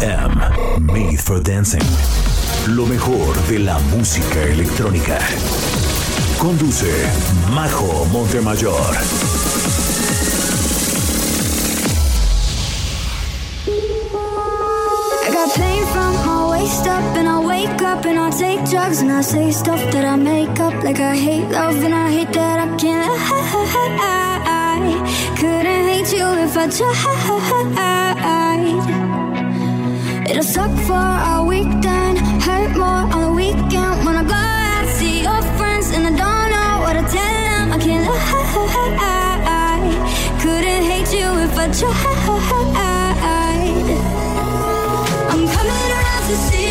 EDM, Made for Dancing. Lo mejor de la música electrónica. Conduce Majo Montemayor. I got pain from my waist up, and I wake up and I take drugs and I say stuff that I make up. Like I hate love and I hate that I can't lie. Couldn't hate you if I tried. It'll suck for a week, then hurt more on the weekend when I go out see your friends and I don't know what to tell them. I can't lie. Couldn't hate you if I tried. I'm coming around to see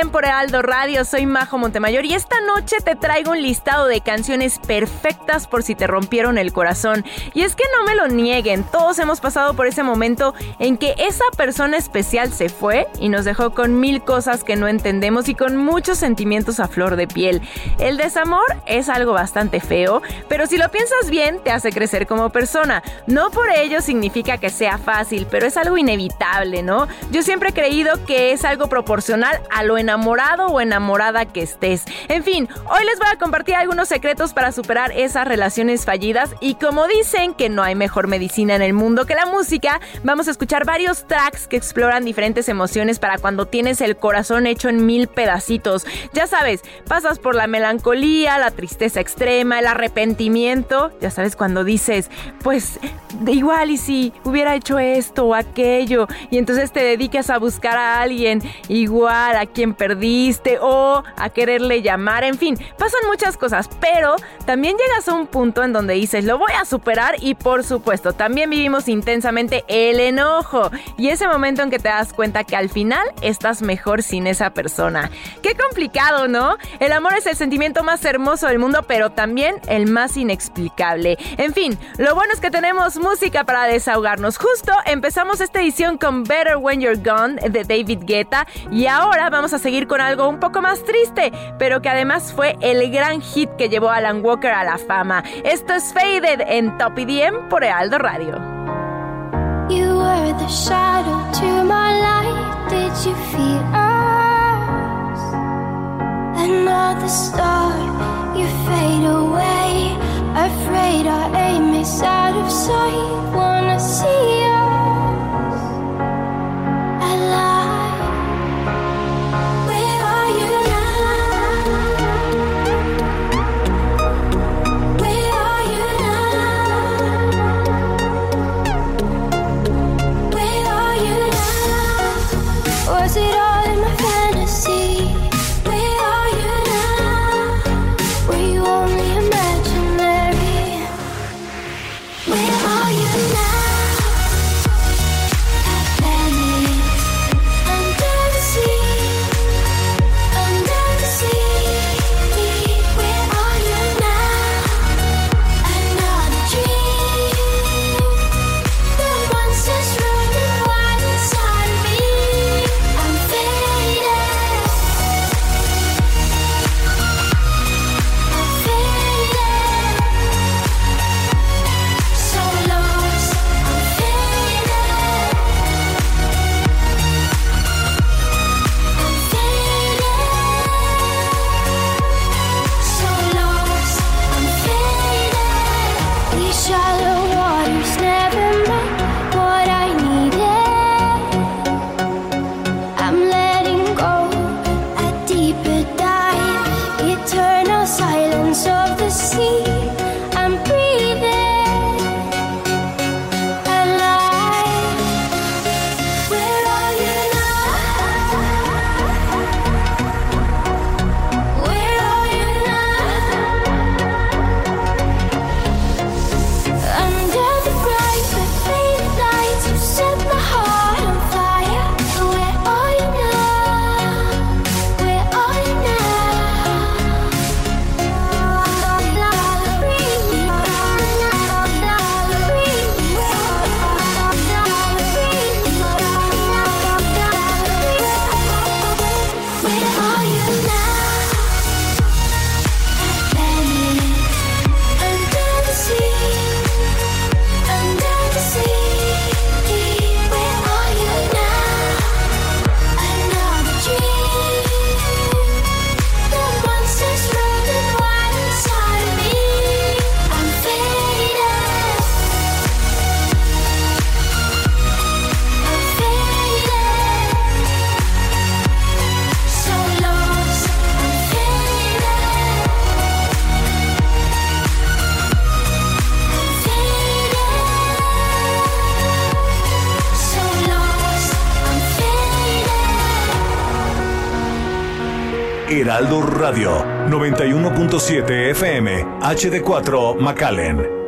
EDM por Aldo Radio. Soy Majo Montemayor y esta noche te traigo un listado de canciones perfectas por si te rompieron el corazón. Y es que no me lo nieguen, todos hemos pasado por ese momento en que esa persona especial se fue y nos dejó con mil cosas que no entendemos y con muchos sentimientos a flor de piel. El desamor es algo bastante feo, pero si lo piensas bien te hace crecer como persona. No por ello significa que sea fácil, pero es algo inevitable, ¿no? Yo siempre he creído que es algo proporcional a lo enamorado o enamorada que estés. En fin, hoy les voy a compartir algunos secretos para superar esas relaciones fallidas y como dicen que no hay mejor medicina en el mundo que la música, vamos a escuchar varios tracks que exploran diferentes emociones para cuando tienes el corazón hecho en mil pedacitos. Ya sabes, pasas por la melancolía, la tristeza extrema, el arrepentimiento. Ya sabes cuando dices, pues igual y si hubiera hecho esto o aquello y entonces te dedicas a buscar a alguien igual a quien perdiste o a quererle llamar, en fin, pasan muchas cosas, pero también llegas a un punto en donde dices, lo voy a superar y por supuesto, también vivimos intensamente el enojo y ese momento en que te das cuenta que al final estás mejor sin esa persona. Qué complicado, ¿no? El amor es el sentimiento más hermoso del mundo, pero también el más inexplicable. En fin, lo bueno es que tenemos música para desahogarnos. Justo empezamos esta edición con Better When You're Gone de David Guetta y ahora vamos a seguir con algo un poco más triste, pero que además fue el gran hit que llevó a Alan Walker a la fama. Esto es Faded en Top EDM por Aldo Radio. You were the shadow to my light. Did you feel us? Another star, you fade away. Afraid aim out. Wanna see us it all 91.7 FM HD4 McAllen.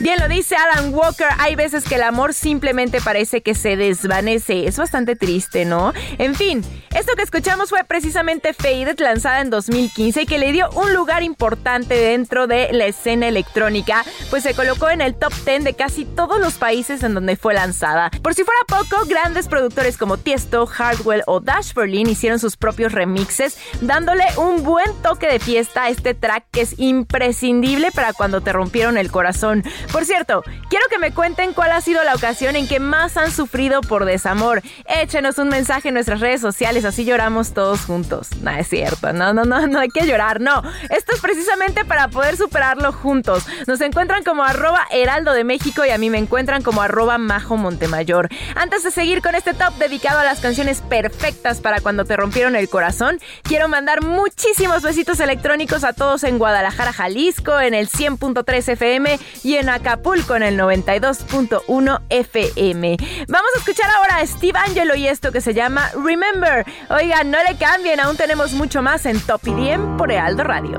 Bien lo dice Alan Walker, hay veces que el amor simplemente parece que se desvanece. Es bastante triste, ¿no? En fin, esto que escuchamos fue precisamente Faded, lanzada en 2015 y que le dio un lugar importante dentro de la escena electrónica, pues se colocó en el top 10 de casi todos los países en donde fue lanzada. Por si fuera poco, grandes productores como Tiesto, Hardwell o Dash Berlin hicieron sus propios remixes, dándole un buen toque de fiesta a este track que es imprescindible para cuando te rompieron el corazón. Por cierto, quiero que me cuenten cuál ha sido la ocasión en que más han sufrido por desamor. Échenos un mensaje en nuestras redes sociales, así lloramos todos juntos. No es cierto, no, no, no, no hay que llorar, no. Esto es precisamente para poder superarlo juntos. Nos encuentran como arroba heraldo de México y a mí me encuentran como arroba majo montemayor. Antes de seguir con este top dedicado a las canciones perfectas para cuando te rompieron el corazón, quiero mandar muchísimos besitos electrónicos a todos en Guadalajara, Jalisco, en el 100.3 FM y en Acapulco en el 92.1 FM. Vamos a escuchar ahora a Steve Angelo y esto que se llama Remember. Oigan, no le cambien, aún tenemos mucho más en Top y 10 por Ealdo Radio.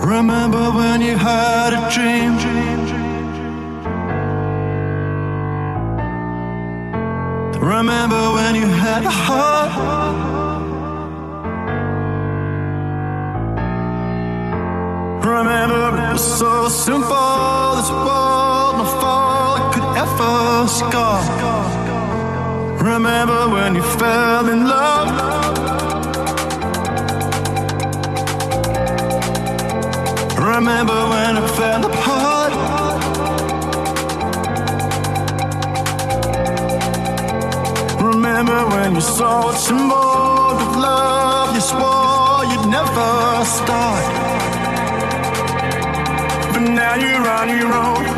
Remember when you had a dream? Remember when you had a heart? Remember it was so simple This world fall could ever scar Remember when you fell in love? Remember when it fell apart? Remember when you saw some more? Of love You swore you'd never start. But now you're on your own.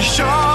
shore.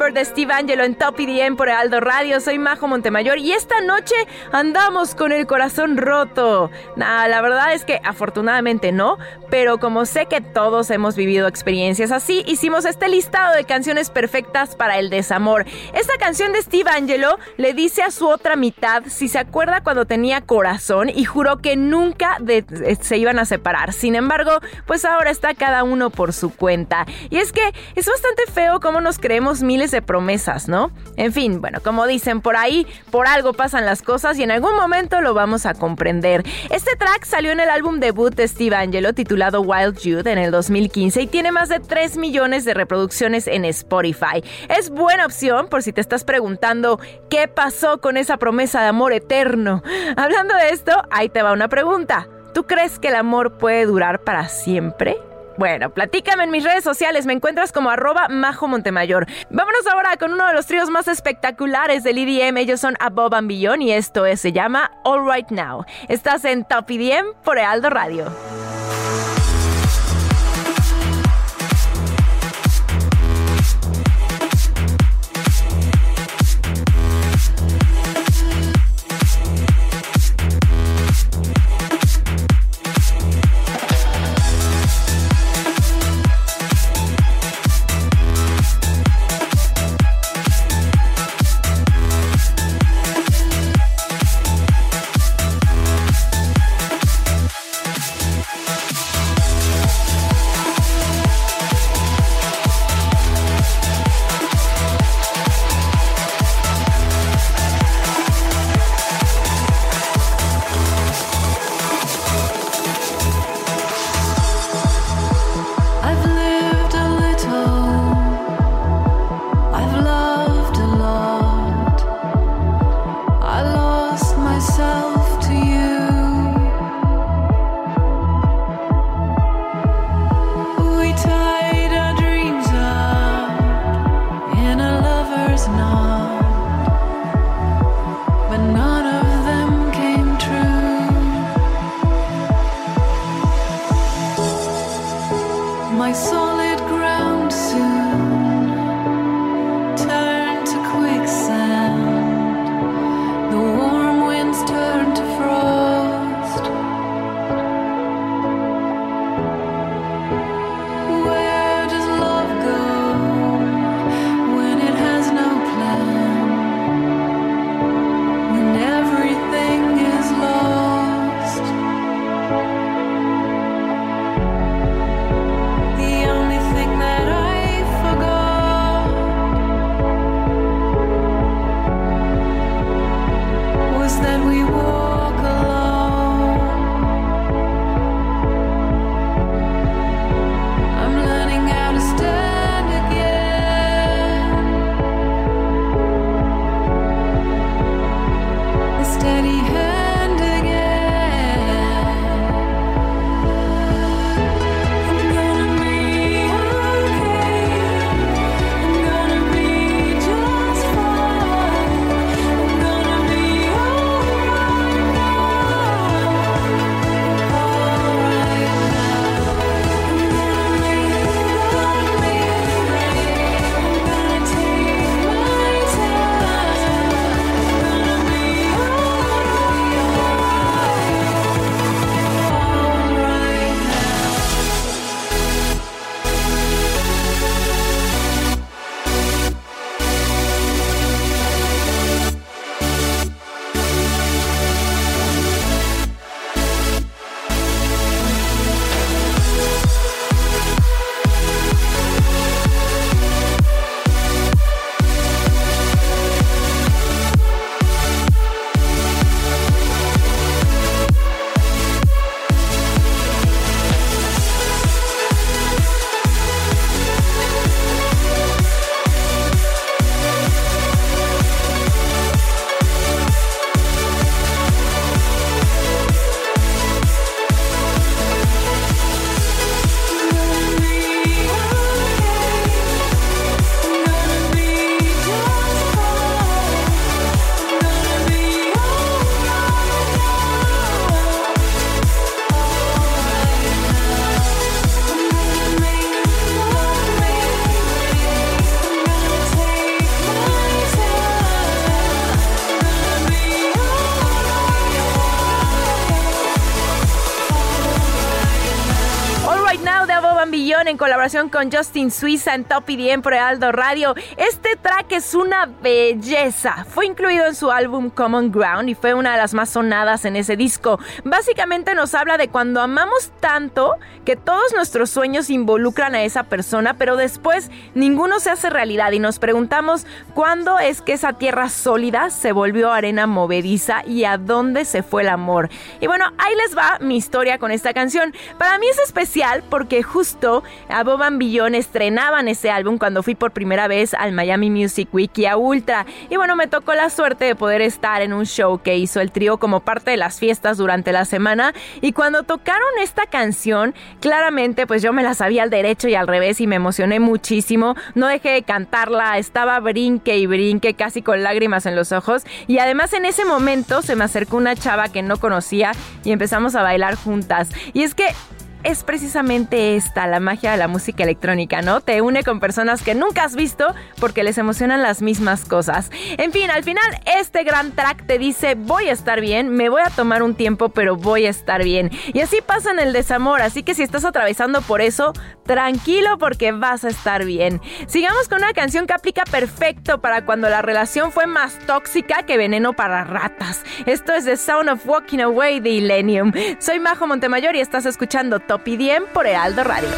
remember De Steve Angelo en Top EDM por Aldo Radio. Soy Majo Montemayor y esta noche andamos con el corazón roto. Nada, la verdad es que afortunadamente no, pero como sé que todos hemos vivido experiencias así, hicimos este listado de canciones perfectas para el desamor. Esta canción de Steve Angelo le dice a su otra mitad si se acuerda cuando tenía corazón y juró que nunca eh, se iban a separar. Sin embargo, pues ahora está cada uno por su cuenta. Y es que es bastante feo cómo nos creemos miles de promesas, ¿no? En fin, bueno, como dicen por ahí, por algo pasan las cosas y en algún momento lo vamos a comprender. Este track salió en el álbum debut de Steve Angelo titulado Wild Youth en el 2015 y tiene más de 3 millones de reproducciones en Spotify. Es buena opción por si te estás preguntando qué pasó con esa promesa de amor eterno. Hablando de esto, ahí te va una pregunta. ¿Tú crees que el amor puede durar para siempre? Bueno, platícame en mis redes sociales, me encuentras como arroba Majo Montemayor. Vámonos ahora con uno de los tríos más espectaculares del EDM, ellos son Above and Beyond y esto es- se llama All Right Now. Estás en Top EDM por Ealdo Radio. En colaboración con Justin Suiza en Top IDM por Aldo Radio. Este track es una belleza. Fue incluido en su álbum Common Ground y fue una de las más sonadas en ese disco. Básicamente nos habla de cuando amamos tanto que todos nuestros sueños involucran a esa persona, pero después ninguno se hace realidad y nos preguntamos cuándo es que esa tierra sólida se volvió arena movediza y a dónde se fue el amor. Y bueno, ahí les va mi historia con esta canción. Para mí es especial porque justo a Bob Billón estrenaban ese álbum cuando fui por primera vez al Miami Music Week y a Ultra. Y bueno, me tocó la suerte de poder estar en un show que hizo el trío como parte de las fiestas durante la semana. Y cuando tocaron esta canción, claramente pues yo me la sabía al derecho y al revés y me emocioné muchísimo. No dejé de cantarla, estaba brinque y brinque casi con lágrimas en los ojos. Y además en ese momento se me acercó una chava que no conocía y empezamos a bailar juntas. Y es que es precisamente esta, la magia de la música electrónica, ¿no? Te une con personas que nunca has visto porque les emocionan las mismas cosas. En fin, al final este gran track te dice voy a estar bien, me voy a tomar un tiempo, pero voy a estar bien. Y así pasa en el desamor, así que si estás atravesando por eso, tranquilo porque vas a estar bien. Sigamos con una canción que aplica perfecto para cuando la relación fue más tóxica que veneno para ratas. Esto es The Sound of Walking Away de Illenium. Soy Majo Montemayor y estás escuchando Top IDM por Heraldo Radio.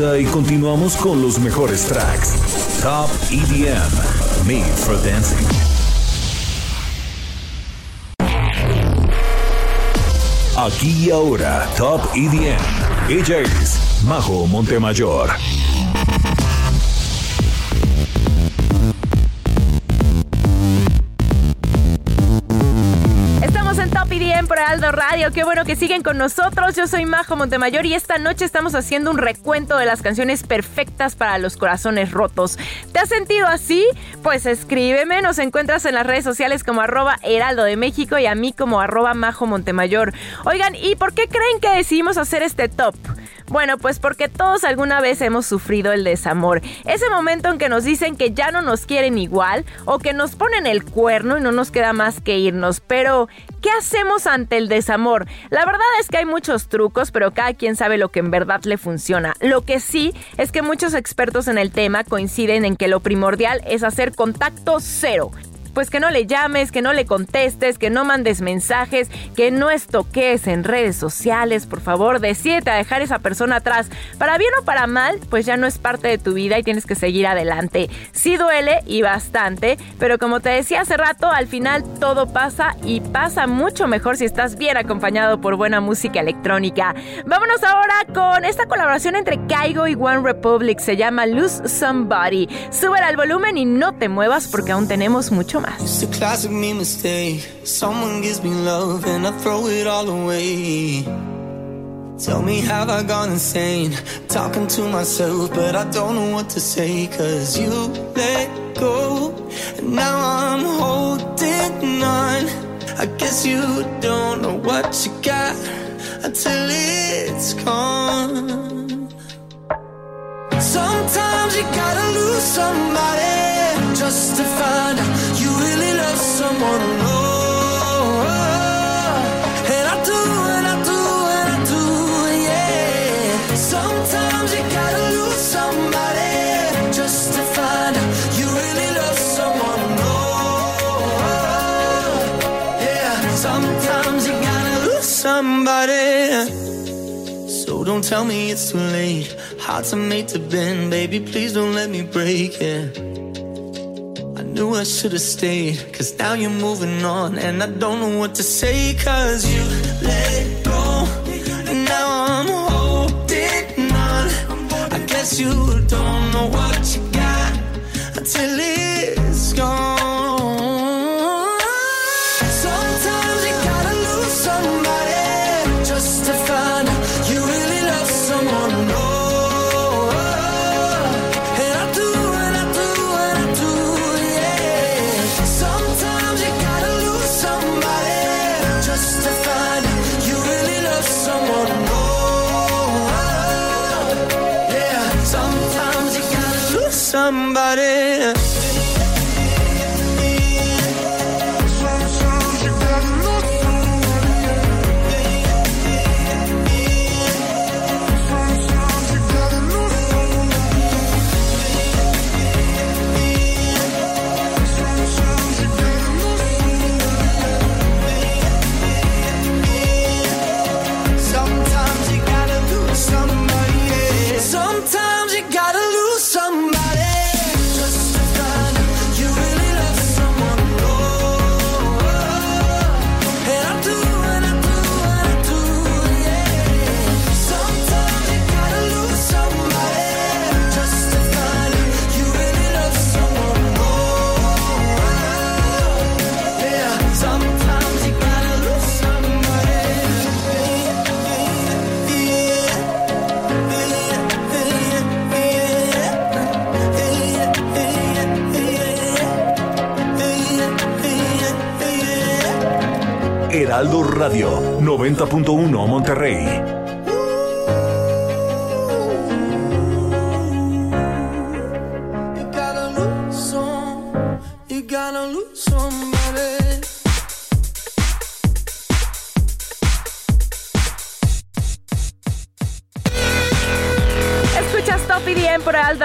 Y continuamos con los mejores tracks. Top EDM, Made for Dancing. Aquí y ahora, Top EDM. Ella Majo Montemayor. Qué bueno que siguen con nosotros. Yo soy Majo Montemayor y esta noche estamos haciendo un recuento de las canciones perfectas para los corazones rotos. ¿Te has sentido así? Pues escríbeme, nos encuentras en las redes sociales como arroba Heraldo de México y a mí como arroba Majo Montemayor. Oigan, ¿y por qué creen que decidimos hacer este top? Bueno, pues porque todos alguna vez hemos sufrido el desamor. Ese momento en que nos dicen que ya no nos quieren igual o que nos ponen el cuerno y no nos queda más que irnos. Pero, ¿qué hacemos ante el desamor? La verdad es que hay muchos trucos, pero cada quien sabe lo que en verdad le funciona. Lo que sí es que muchos expertos en el tema coinciden en que lo primordial es hacer contacto cero pues que no le llames, que no le contestes, que no mandes mensajes, que no estoques en redes sociales, por favor, decídete a dejar esa persona atrás. Para bien o para mal, pues ya no es parte de tu vida y tienes que seguir adelante. Sí duele y bastante, pero como te decía hace rato, al final todo pasa y pasa mucho mejor si estás bien acompañado por buena música electrónica. Vámonos ahora con esta colaboración entre Kaigo y One Republic, se llama Lose Somebody. Sube al volumen y no te muevas porque aún tenemos mucho más. It's a classic me mistake. Someone gives me love and I throw it all away. Tell me, have I gone insane? Talking to myself, but I don't know what to say. Cause you let go, and now I'm holding on. I guess you don't know what you got until it's gone. Sometimes you gotta lose somebody just to find out tell me it's too late. Hearts are made to bend, baby. Please don't let me break it. I knew I should have stayed, cause now you're moving on. And I don't know what to say, cause you let go. And now I'm holding on. I guess you don't know what you got until it's gone. yeah. 90.1 Monterrey.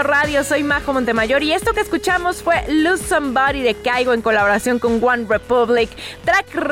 Radio, soy Majo Montemayor y esto que escuchamos fue Lose Somebody de Caigo en colaboración con One Republic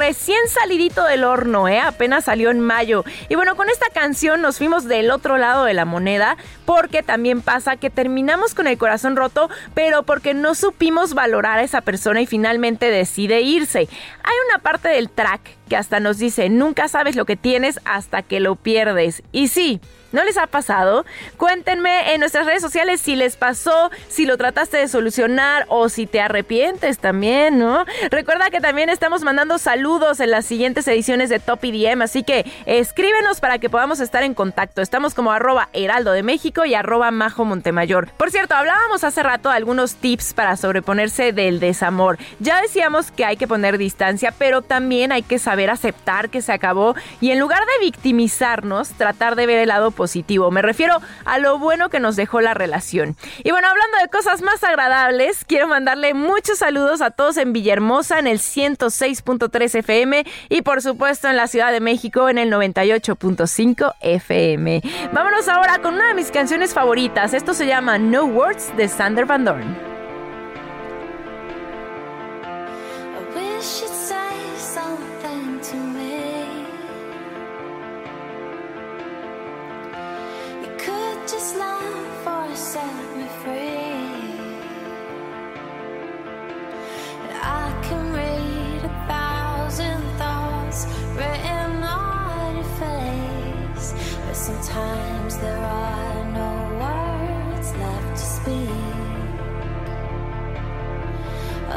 recién salidito del horno, ¿eh? apenas salió en mayo. Y bueno, con esta canción nos fuimos del otro lado de la moneda porque también pasa que terminamos con el corazón roto, pero porque no supimos valorar a esa persona y finalmente decide irse. Hay una parte del track que hasta nos dice, nunca sabes lo que tienes hasta que lo pierdes. Y sí, ¿No les ha pasado? Cuéntenme en nuestras redes sociales si les pasó, si lo trataste de solucionar o si te arrepientes también, ¿no? Recuerda que también estamos mandando saludos en las siguientes ediciones de Top IDM, así que escríbenos para que podamos estar en contacto. Estamos como arroba heraldo de México y arroba majo Montemayor. Por cierto, hablábamos hace rato de algunos tips para sobreponerse del desamor. Ya decíamos que hay que poner distancia, pero también hay que saber aceptar que se acabó y en lugar de victimizarnos, tratar de ver el lado positivo. Me refiero a lo bueno que nos dejó la relación. Y bueno, hablando de cosas más agradables, quiero mandarle muchos saludos a todos en Villahermosa en el 106.3 FM y por supuesto en la Ciudad de México en el 98.5 FM. Vámonos ahora con una de mis canciones favoritas. Esto se llama No Words de Sander Van Dorn.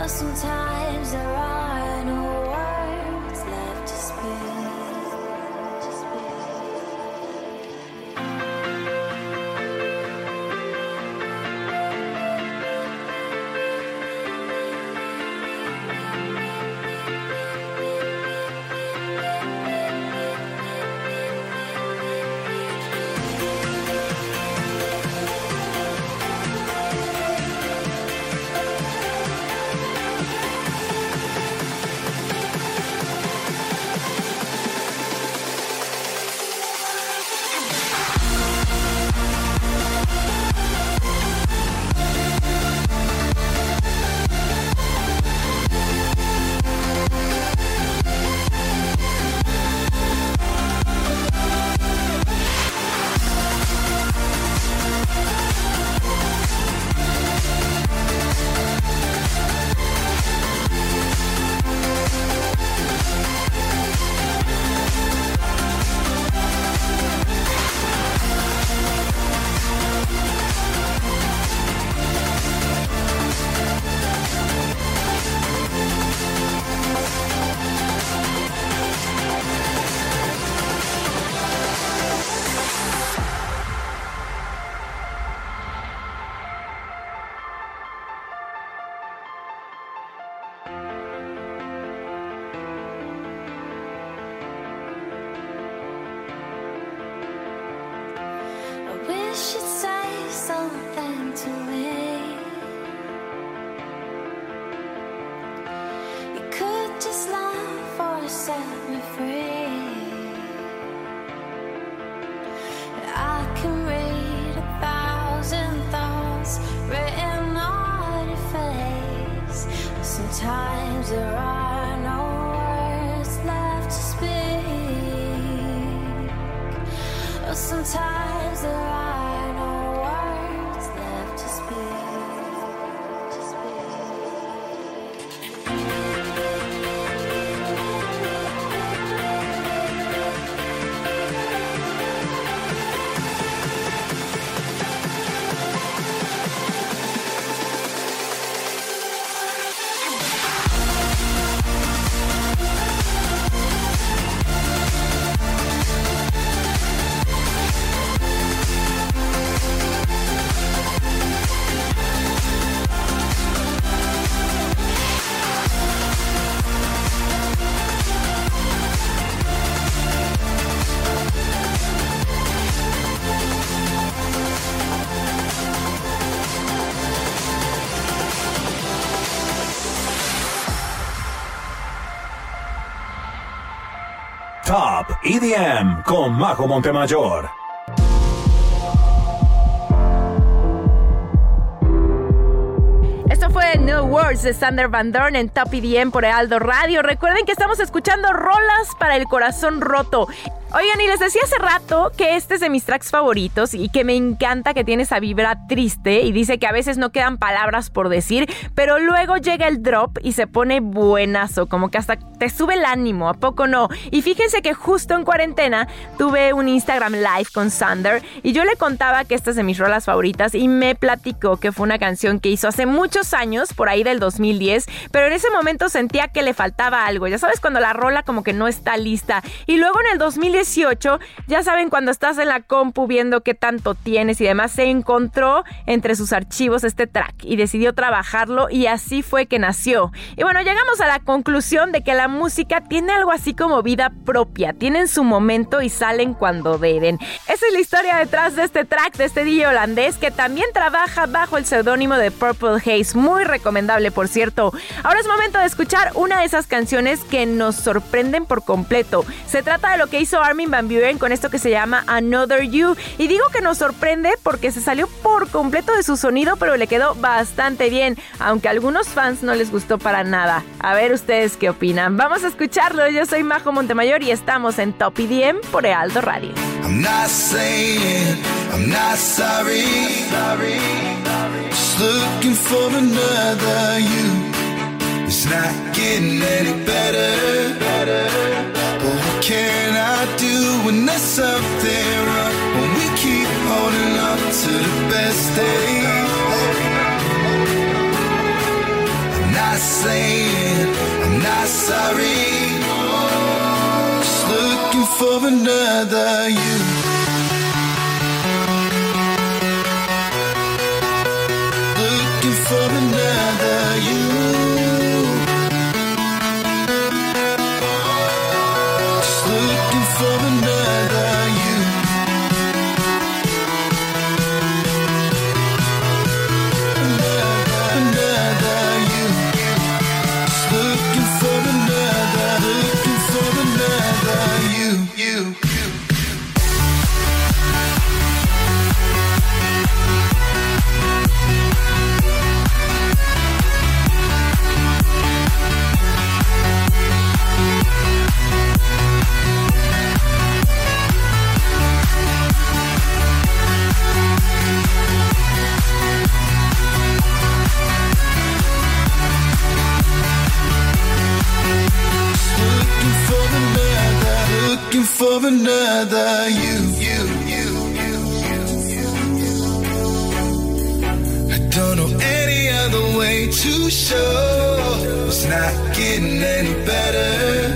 Sometimes EDM con Majo Montemayor. Esto fue No Words de Sander Van Dorn en Top EDM por Aldo Radio. Recuerden que estamos escuchando rolas para el corazón roto. Oigan, y les decía hace rato que este es de mis tracks favoritos y que me encanta que tiene esa vibra triste y dice que a veces no quedan palabras por decir, pero luego llega el drop y se pone buenazo, como que hasta te sube el ánimo, ¿a poco no? Y fíjense que justo en cuarentena tuve un Instagram live con Sander y yo le contaba que esta es de mis rolas favoritas y me platicó que fue una canción que hizo hace muchos años, por ahí del 2010, pero en ese momento sentía que le faltaba algo, ya sabes, cuando la rola como que no está lista. Y luego en el 2010 ya saben, cuando estás en la compu viendo qué tanto tienes y demás, se encontró entre sus archivos este track y decidió trabajarlo y así fue que nació. Y bueno, llegamos a la conclusión de que la música tiene algo así como vida propia, tienen su momento y salen cuando deben. Esa es la historia detrás de este track de este DJ holandés que también trabaja bajo el seudónimo de Purple Haze, muy recomendable por cierto. Ahora es momento de escuchar una de esas canciones que nos sorprenden por completo. Se trata de lo que hizo Armin Van Buren con esto que se llama Another You. Y digo que nos sorprende porque se salió por completo de su sonido, pero le quedó bastante bien, aunque a algunos fans no les gustó para nada. A ver ustedes qué opinan. Vamos a escucharlo. Yo soy Majo Montemayor y estamos en Top IDM por Ealdo Radio. I'm not saying I'm not sorry. Just looking for another you. It's not getting any better. But what can I do when there's something uh, wrong? When we keep holding on to the best days. I'm not saying I'm not sorry. Just looking for another you. For another you, you, you, you. I don't know any other way to show it's not getting any better.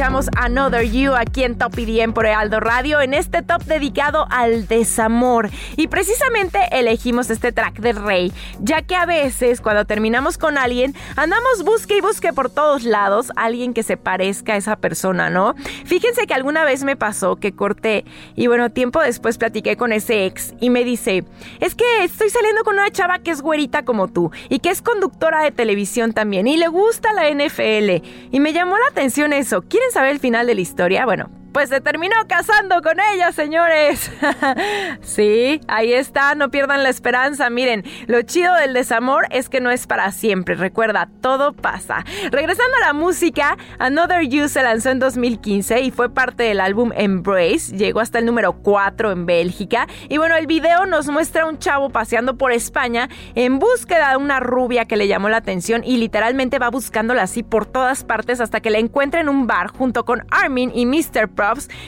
Escuchamos Another You aquí en Top IDM por Aldo Radio en este top dedicado al desamor y precisamente elegimos este track de Rey ya que a veces cuando terminamos con alguien andamos busque y busque por todos lados alguien que se parezca a esa persona, ¿no? Fíjense que alguna vez me pasó que corté y bueno, tiempo después platiqué con ese ex y me dice, es que estoy saliendo con una chava que es güerita como tú y que es conductora de televisión también y le gusta la NFL. Y me llamó la atención eso. ¿Quieren saber el final de la historia? Bueno, pues se terminó casando con ella, señores. sí, ahí está, no pierdan la esperanza. Miren, lo chido del desamor es que no es para siempre. Recuerda, todo pasa. Regresando a la música, Another You se lanzó en 2015 y fue parte del álbum Embrace. Llegó hasta el número 4 en Bélgica. Y bueno, el video nos muestra a un chavo paseando por España en búsqueda de una rubia que le llamó la atención y literalmente va buscándola así por todas partes hasta que la encuentra en un bar junto con Armin y Mr.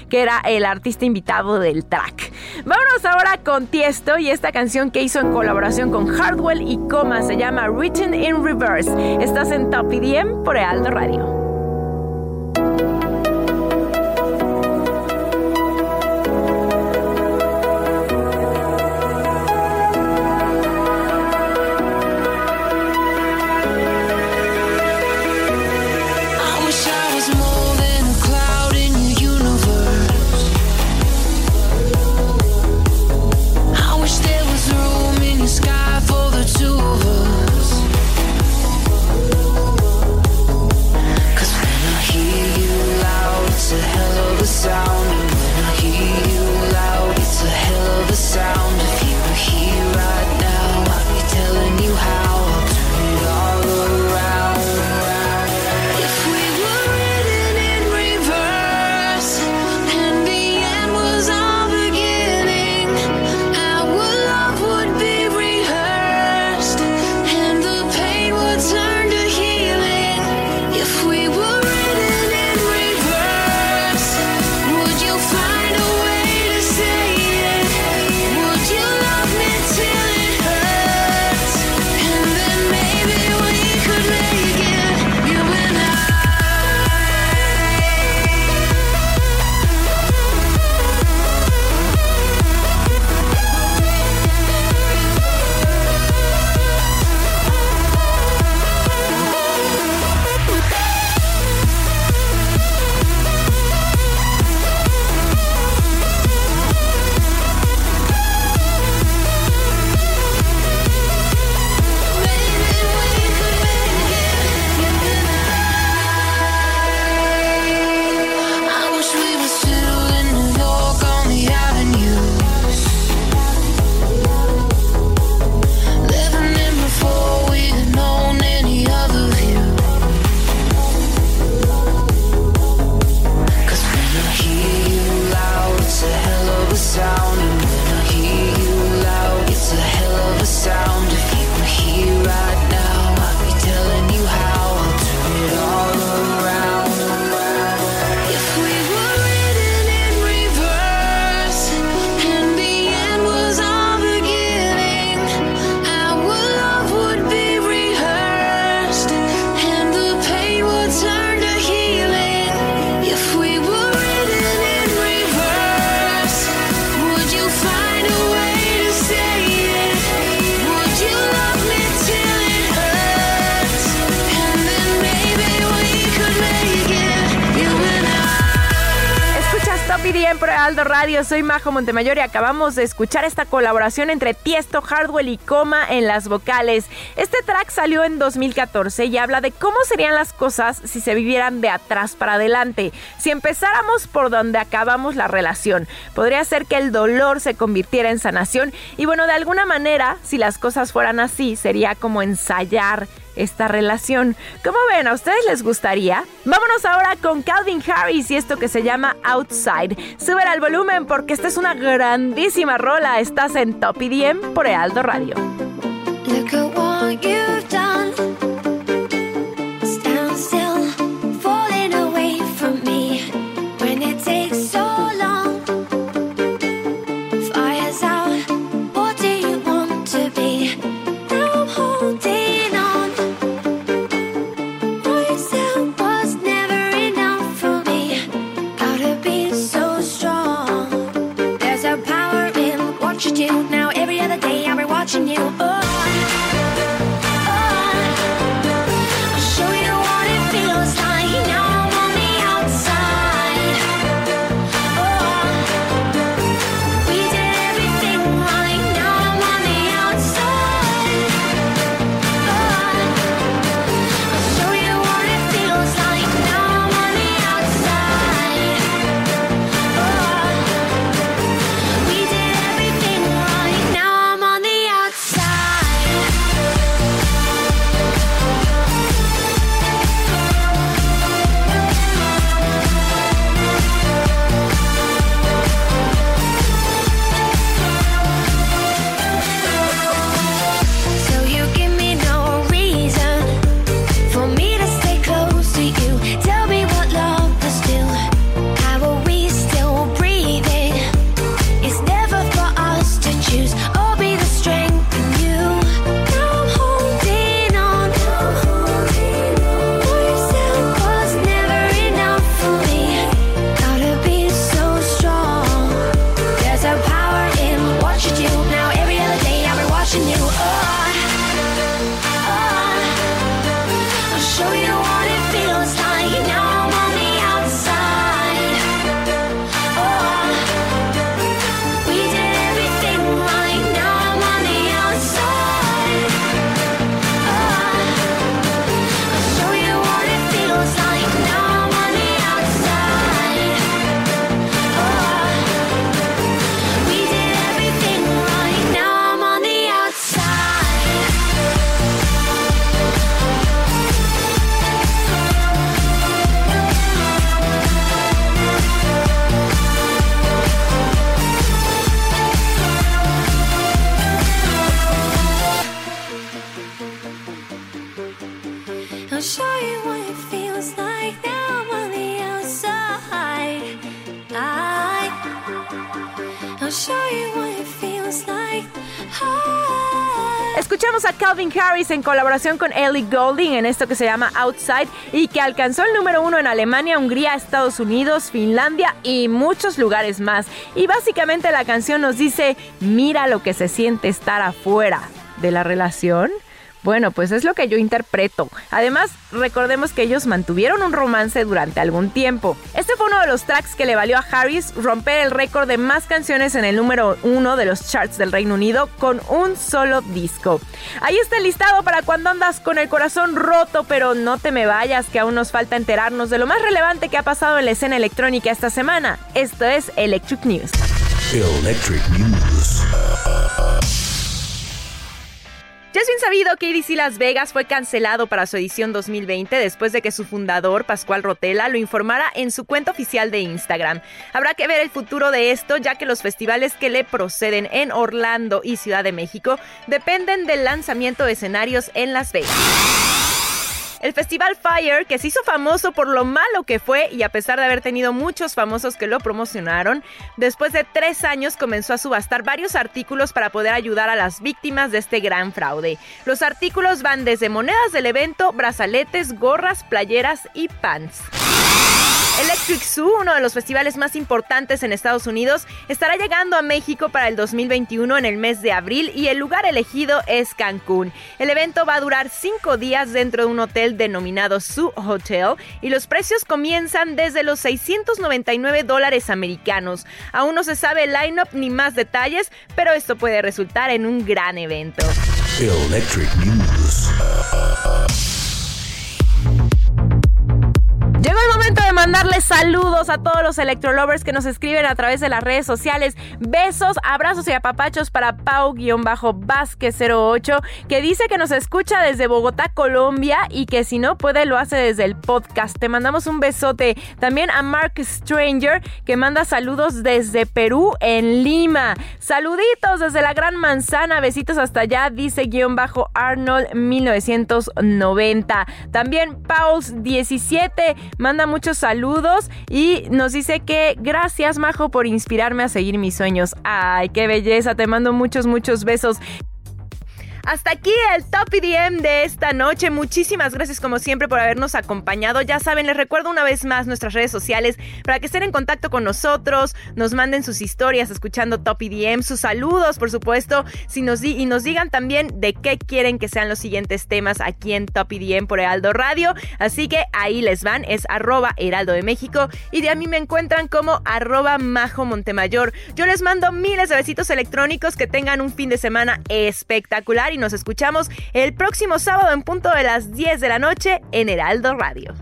Que era el artista invitado del track. Vámonos ahora con Tiesto y esta canción que hizo en colaboración con Hardwell y Coma se llama Written in Reverse. Estás en Top IDM por Aldo Radio. Soy Majo Montemayor y acabamos de escuchar esta colaboración entre Tiesto, Hardwell y Coma en las vocales. Este track salió en 2014 y habla de cómo serían las cosas si se vivieran de atrás para adelante. Si empezáramos por donde acabamos la relación, podría ser que el dolor se convirtiera en sanación y bueno, de alguna manera, si las cosas fueran así, sería como ensayar esta relación. ¿Cómo ven? ¿A ustedes les gustaría? Vámonos ahora con Calvin Harris y esto que se llama Outside. Suben al volumen porque esta es una grandísima rola. Estás en Top IDM por Ealdo Radio. Harris en colaboración con Ellie Goulding en esto que se llama Outside y que alcanzó el número uno en Alemania, Hungría, Estados Unidos, Finlandia y muchos lugares más. Y básicamente la canción nos dice, mira lo que se siente estar afuera de la relación. Bueno, pues es lo que yo interpreto. Además, recordemos que ellos mantuvieron un romance durante algún tiempo. Este fue uno de los tracks que le valió a Harris romper el récord de más canciones en el número uno de los charts del Reino Unido con un solo disco. Ahí está el listado para cuando andas con el corazón roto, pero no te me vayas, que aún nos falta enterarnos de lo más relevante que ha pasado en la escena electrónica esta semana. Esto es Electric News. Electric News. Ya es bien sabido que EDC Las Vegas fue cancelado para su edición 2020 después de que su fundador, Pascual Rotela, lo informara en su cuenta oficial de Instagram. Habrá que ver el futuro de esto, ya que los festivales que le proceden en Orlando y Ciudad de México dependen del lanzamiento de escenarios en Las Vegas. El festival Fire, que se hizo famoso por lo malo que fue y a pesar de haber tenido muchos famosos que lo promocionaron, después de tres años comenzó a subastar varios artículos para poder ayudar a las víctimas de este gran fraude. Los artículos van desde monedas del evento, brazaletes, gorras, playeras y pants. Electric Zoo, uno de los festivales más importantes en Estados Unidos, estará llegando a México para el 2021 en el mes de abril y el lugar elegido es Cancún. El evento va a durar cinco días dentro de un hotel denominado Zoo Hotel y los precios comienzan desde los 699 dólares americanos. Aún no se sabe el line-up ni más detalles, pero esto puede resultar en un gran evento. Electric News. Llegó el momento de mandarles saludos a todos los electrolovers que nos escriben a través de las redes sociales. Besos, abrazos y apapachos para Pau-Vázquez08, que dice que nos escucha desde Bogotá, Colombia, y que si no puede lo hace desde el podcast. Te mandamos un besote. También a Mark Stranger, que manda saludos desde Perú, en Lima. Saluditos desde la Gran Manzana. Besitos hasta allá, dice guion bajo Arnold 1990. También Pauls17 manda muchos saludos y nos dice que gracias Majo por inspirarme a seguir mis sueños. Ay, qué belleza, te mando muchos, muchos besos. Hasta aquí el Top EDM de esta noche. Muchísimas gracias como siempre por habernos acompañado. Ya saben, les recuerdo una vez más nuestras redes sociales para que estén en contacto con nosotros, nos manden sus historias escuchando Top EDM, sus saludos, por supuesto, si nos y nos digan también de qué quieren que sean los siguientes temas aquí en Top EDM por Heraldo Radio. Así que ahí les van, es arroba Heraldo de México y de a mí me encuentran como arroba Majo Montemayor. Yo les mando miles de besitos electrónicos, que tengan un fin de semana espectacular y nos escuchamos el próximo sábado en punto de las 10 de la noche en Heraldo Radio.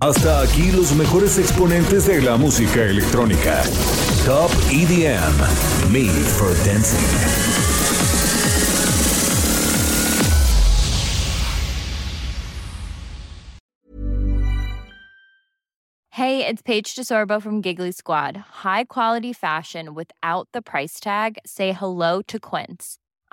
Hasta aquí los mejores exponentes de la música electrónica. Top EDM. Made for Dancing. Hey, it's Paige DeSorbo from Giggly Squad. High quality fashion without the price tag. Say hello to Quince.